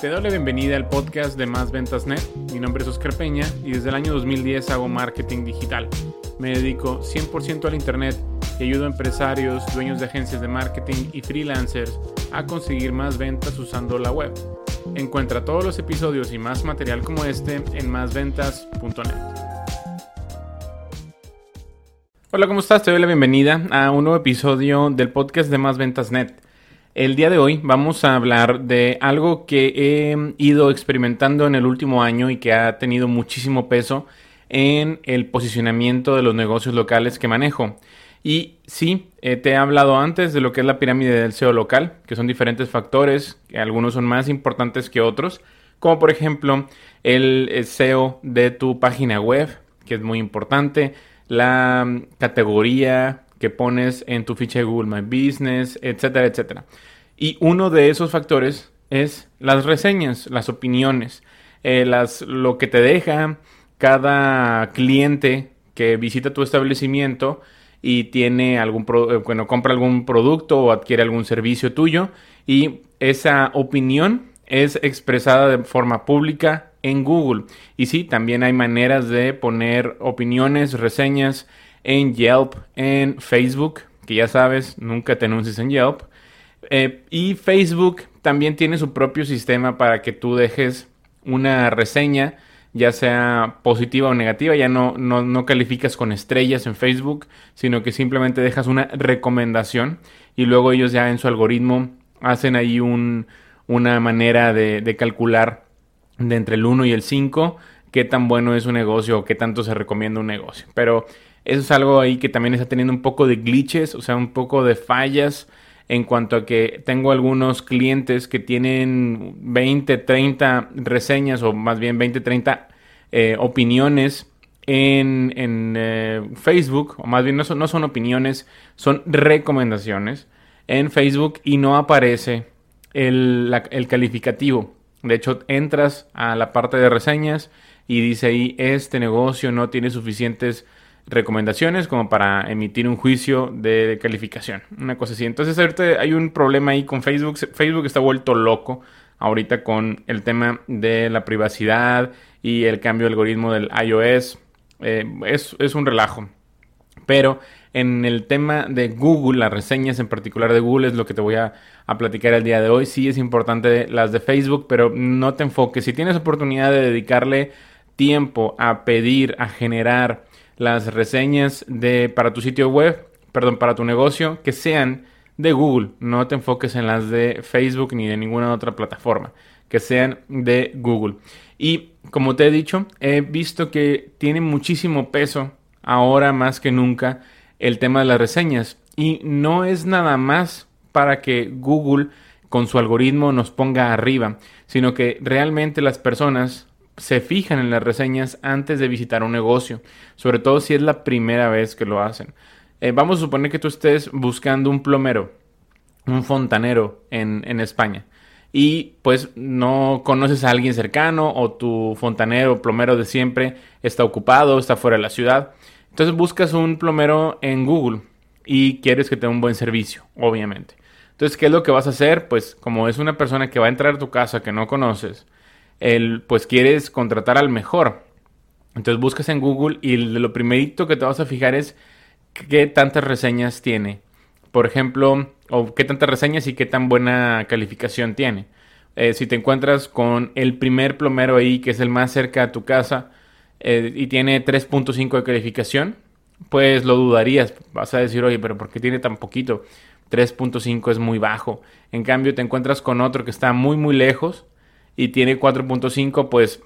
Te doy la bienvenida al podcast de Más Ventas Net. Mi nombre es Oscar Peña y desde el año 2010 hago marketing digital. Me dedico 100% al Internet y ayudo a empresarios, dueños de agencias de marketing y freelancers a conseguir más ventas usando la web. Encuentra todos los episodios y más material como este en másventas.net. Hola, ¿cómo estás? Te doy la bienvenida a un nuevo episodio del podcast de Más Ventas Net. El día de hoy vamos a hablar de algo que he ido experimentando en el último año y que ha tenido muchísimo peso en el posicionamiento de los negocios locales que manejo. Y sí, eh, te he hablado antes de lo que es la pirámide del SEO local, que son diferentes factores, que algunos son más importantes que otros, como por ejemplo el SEO de tu página web, que es muy importante, la categoría que pones en tu ficha de Google My Business, etcétera, etcétera. Y uno de esos factores es las reseñas, las opiniones, eh, las, lo que te deja cada cliente que visita tu establecimiento y tiene algún eh, compra algún producto o adquiere algún servicio tuyo y esa opinión es expresada de forma pública en Google. Y sí, también hay maneras de poner opiniones, reseñas en Yelp, en Facebook, que ya sabes, nunca te anuncies en Yelp. Eh, y Facebook también tiene su propio sistema para que tú dejes una reseña, ya sea positiva o negativa, ya no, no, calificas con estrellas en Facebook, sino que simplemente dejas una recomendación y luego ellos ya en su algoritmo hacen ahí un, una manera de, de calcular de entre el 1 y el 5 qué tan bueno es un negocio o qué tanto se recomienda un negocio. Pero eso es algo ahí que también está teniendo un poco de glitches, o sea, un poco de fallas en cuanto a que tengo algunos clientes que tienen 20, 30 reseñas o más bien 20, 30 eh, opiniones en, eh, Facebook, o más bien no son, no son opiniones, son recomendaciones en Facebook y no aparece el, el calificativo. De hecho, entras a la parte de reseñas y dice ahí, este negocio no tiene suficientes recomendaciones como para emitir un juicio de calificación. Una cosa así. Entonces ahorita hay un problema ahí con Facebook. Facebook está vuelto loco ahorita con el tema de la privacidad y el cambio de algoritmo del iOS. Eh, es, es un relajo. Pero en el tema de Google, las reseñas en particular de Google es lo que te voy a, a, platicar el día de hoy. Sí es importante las de Facebook, pero no te enfoques. Si tienes oportunidad de dedicarle tiempo a pedir, a generar las reseñas de, para tu sitio web, perdón, para tu negocio, que sean de Google. No te enfoques en las de Facebook ni de ninguna otra plataforma. Que sean de Google. Y como te he dicho, he visto que tiene muchísimo peso ahora más que nunca el tema de las reseñas. Y no es nada más para que Google con su algoritmo nos ponga arriba, sino que realmente las personas se fijan en las reseñas antes de visitar un negocio, sobre todo si es la primera vez que lo hacen. Eh, vamos a suponer que tú estés buscando un plomero, un fontanero en, en España y pues no conoces a alguien cercano o tu fontanero, plomero de siempre está ocupado, está fuera de la ciudad. Entonces buscas un plomero en Google y quieres que tenga un buen servicio, obviamente. Entonces, ¿qué es lo que vas a hacer? Pues como es una persona que va a entrar a tu casa que no conoces, el, pues quieres contratar al mejor. Entonces buscas en Google y lo primerito que te vas a fijar es qué tantas reseñas tiene. Por ejemplo, o qué tantas reseñas y qué tan buena calificación tiene. Eh, si te encuentras con el primer plomero ahí, que es el más cerca a tu casa, eh, y tiene 3.5 de calificación, pues lo dudarías. Vas a decir, oye, pero ¿por qué tiene tan poquito? 3.5 es muy bajo. En cambio, te encuentras con otro que está muy, muy lejos y tiene 4.5, pues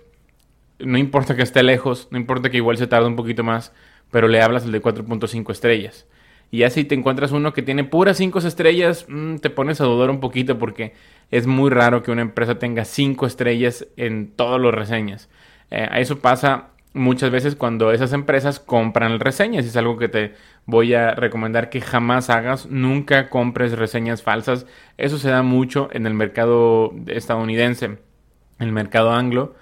no importa que esté lejos, no importa que igual se tarde un poquito más, pero le hablas el de 4.5 estrellas. Y ya si te encuentras uno que tiene puras 5 estrellas, mm, te pones a dudar un poquito porque es muy raro que una empresa tenga 5 estrellas en todas las reseñas. Eh, eso pasa muchas veces cuando esas empresas compran reseñas. Es algo que te voy a recomendar que jamás hagas. Nunca compres reseñas falsas. Eso se da mucho en el mercado estadounidense el mercado anglo,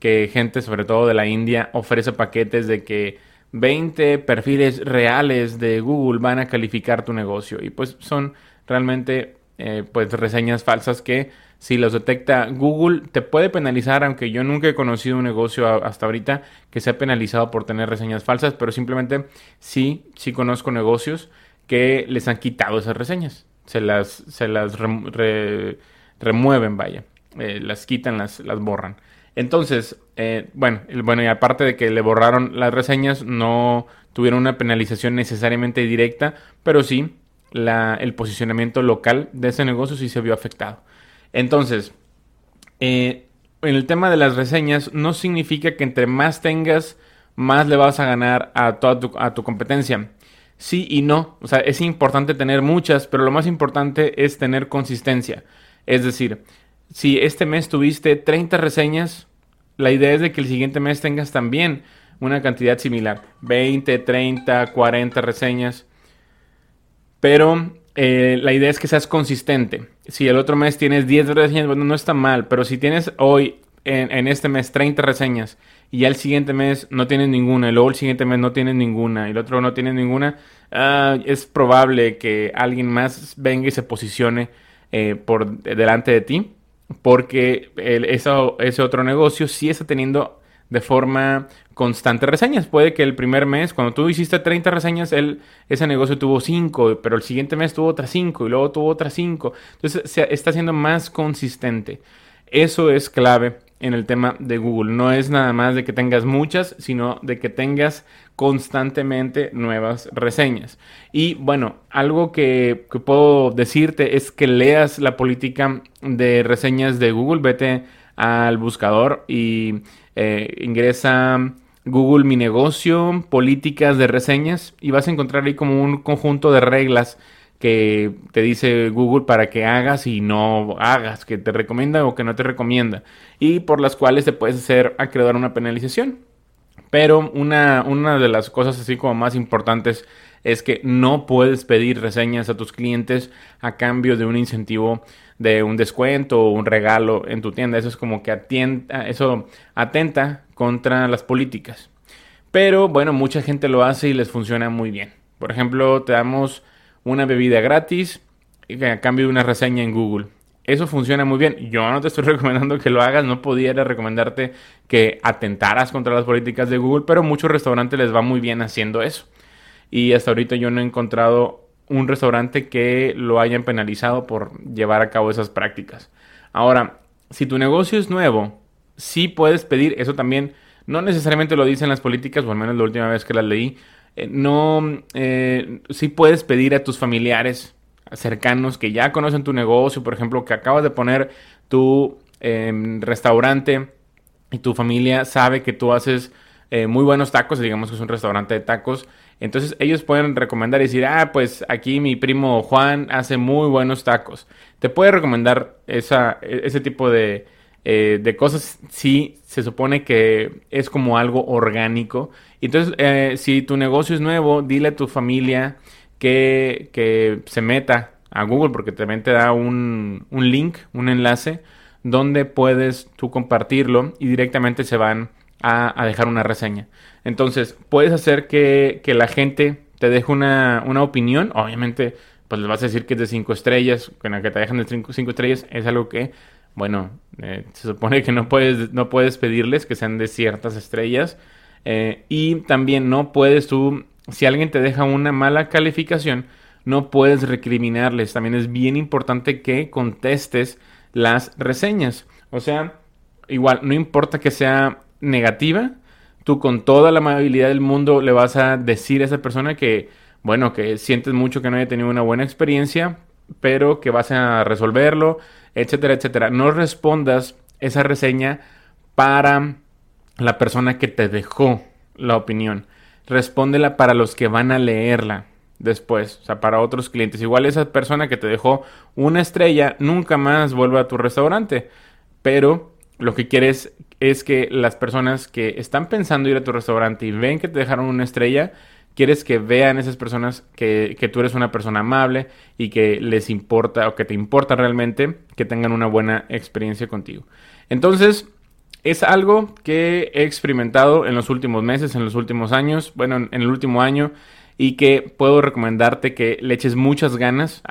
que gente sobre todo de la India ofrece paquetes de que 20 perfiles reales de Google van a calificar tu negocio. Y pues son realmente eh, pues reseñas falsas que si los detecta Google te puede penalizar, aunque yo nunca he conocido un negocio hasta ahorita que sea penalizado por tener reseñas falsas, pero simplemente sí, sí conozco negocios que les han quitado esas reseñas, se las, se las remueven, vaya, eh, las quitan, las, las borran. Entonces, eh, bueno, bueno, y aparte de que le borraron las reseñas, no tuvieron una penalización necesariamente directa, pero sí el posicionamiento local de ese negocio sí se vio afectado. Entonces, eh, en el tema de las reseñas, no significa que entre más tengas, más le vas a ganar a toda tu, a tu competencia. Sí y no. O sea, es importante tener muchas, pero lo más importante es tener consistencia. Es decir, si este mes tuviste 30 reseñas, la idea es de que el siguiente mes tengas también una cantidad similar. 20, 30, 40 reseñas. Pero eh, la idea es que seas consistente. Si el otro mes tienes 10 reseñas, bueno, no está mal, pero si tienes hoy, en, este mes, 30 reseñas y ya el siguiente mes no tienes ninguna, y luego el siguiente mes no tienes ninguna, y el otro no tiene ninguna, ah, es probable que alguien más venga y se posicione eh, por delante de ti, porque ese otro negocio sí está teniendo de forma constante reseñas. Puede que el primer mes, cuando tú hiciste 30 reseñas, él, ese negocio tuvo 5, pero el siguiente mes tuvo otras 5 y luego tuvo otras 5. Entonces se está siendo más consistente. Eso es clave en el tema de Google. No es nada más de que tengas muchas, sino de que tengas constantemente nuevas reseñas. Y bueno, algo que, puedo decirte es que leas la política de reseñas de Google. Vete al buscador y eh, ingresa Google Mi Negocio, políticas de reseñas y vas a encontrar ahí como un conjunto de reglas que te dice Google para que hagas y no hagas, que te recomienda o que no te recomienda y por las cuales te puedes hacer acreedor una penalización. Pero una, una de las cosas así como más importantes es que no puedes pedir reseñas a tus clientes a cambio de un incentivo de un descuento o un regalo en tu tienda. Eso es como que atienda, eso atenta contra las políticas. Pero bueno, mucha gente lo hace y les funciona muy bien. Por ejemplo, te damos una bebida gratis a cambio de una reseña en Google. Eso funciona muy bien. Yo no te estoy recomendando que lo hagas, no pudiera recomendarte que atentaras contra las políticas de Google, pero muchos restaurantes les va muy bien haciendo eso. Y hasta ahorita yo no he encontrado un restaurante que lo hayan penalizado por llevar a cabo esas prácticas. Ahora, si tu negocio es nuevo, sí puedes pedir, eso también no necesariamente lo dicen las políticas, o al menos la última vez que las leí, eh, no, eh, sí puedes pedir a tus familiares cercanos que ya conocen tu negocio, por ejemplo, que acabas de poner tu em, restaurante y tu familia sabe que tú haces eh, muy buenos tacos, digamos que es un restaurante de tacos, entonces ellos pueden recomendar y decir, ah, pues aquí mi primo Juan hace muy buenos tacos. Te puede recomendar esa, ese tipo de, eh, de cosas si se supone que es como algo orgánico. Entonces, eh, si tu negocio es nuevo, dile a tu familia que, que se meta a Google porque también te da un, un link, un enlace donde puedes tú compartirlo y directamente se van a, dejar una reseña. Entonces, puedes hacer que, la gente te deje una, opinión. Obviamente, pues les vas a decir que es de 5 estrellas. Con la que te dejan de 5 estrellas es algo que, bueno, eh, se supone que no puedes, no puedes pedirles que sean de ciertas estrellas. Eh, y también no puedes tú, si alguien te deja una mala calificación, no puedes recriminarles. También es bien importante que contestes las reseñas. O sea, igual, no importa que sea negativa, tú con toda la amabilidad del mundo le vas a decir a esa persona que, bueno, que sientes mucho que no haya tenido una buena experiencia, pero que vas a resolverlo, etcétera, etcétera. No respondas esa reseña para la persona que te dejó la opinión. Respóndela para los que van a leerla después, o sea, para otros clientes. Igual esa persona que te dejó una estrella nunca más vuelve a tu restaurante, pero lo que quieres es que las personas que están pensando ir a tu restaurante y ven que te dejaron una estrella, quieres que vean esas personas que, tú eres una persona amable y que les importa o que te importa realmente que tengan una buena experiencia contigo. Entonces, es algo que he experimentado en los últimos meses, en los últimos años, bueno, en el último año, y que puedo recomendarte que le eches muchas ganas.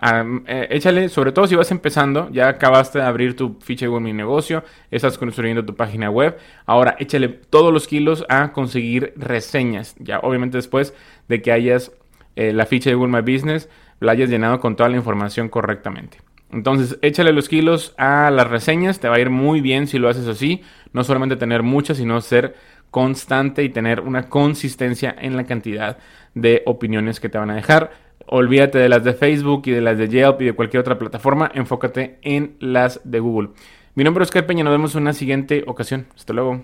Eh, échale, sobre todo si vas empezando, ya acabaste de abrir tu ficha de Mi Negocio, estás construyendo tu página web, ahora échale todos los kilos a conseguir reseñas. Ya obviamente después de que hayas eh, la ficha de Google My Business, la hayas llenado con toda la información correctamente. Entonces, échale los kilos a las reseñas, te va a ir muy bien si lo haces así. No solamente tener muchas, sino ser constante y tener una consistencia en la cantidad de opiniones que te van a dejar. Olvídate de las de Facebook y de las de Yelp y de cualquier otra plataforma. Enfócate en las de Google. Mi nombre es Oscar Peña. Nos vemos en una siguiente ocasión. Hasta luego.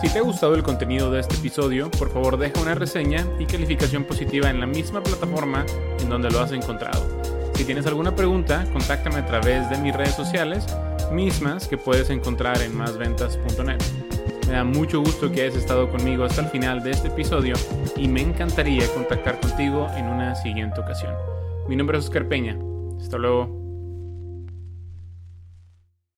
Si te ha gustado el contenido de este episodio, por favor deja una reseña y calificación positiva en la misma plataforma en donde lo has encontrado. Si tienes alguna pregunta, contáctame a través de mis redes sociales, mismas que puedes encontrar en másventas.net. Me da mucho gusto que hayas estado conmigo hasta el final de este episodio y me encantaría contactar contigo en una siguiente ocasión. Mi nombre es Oscar Peña. Hasta luego.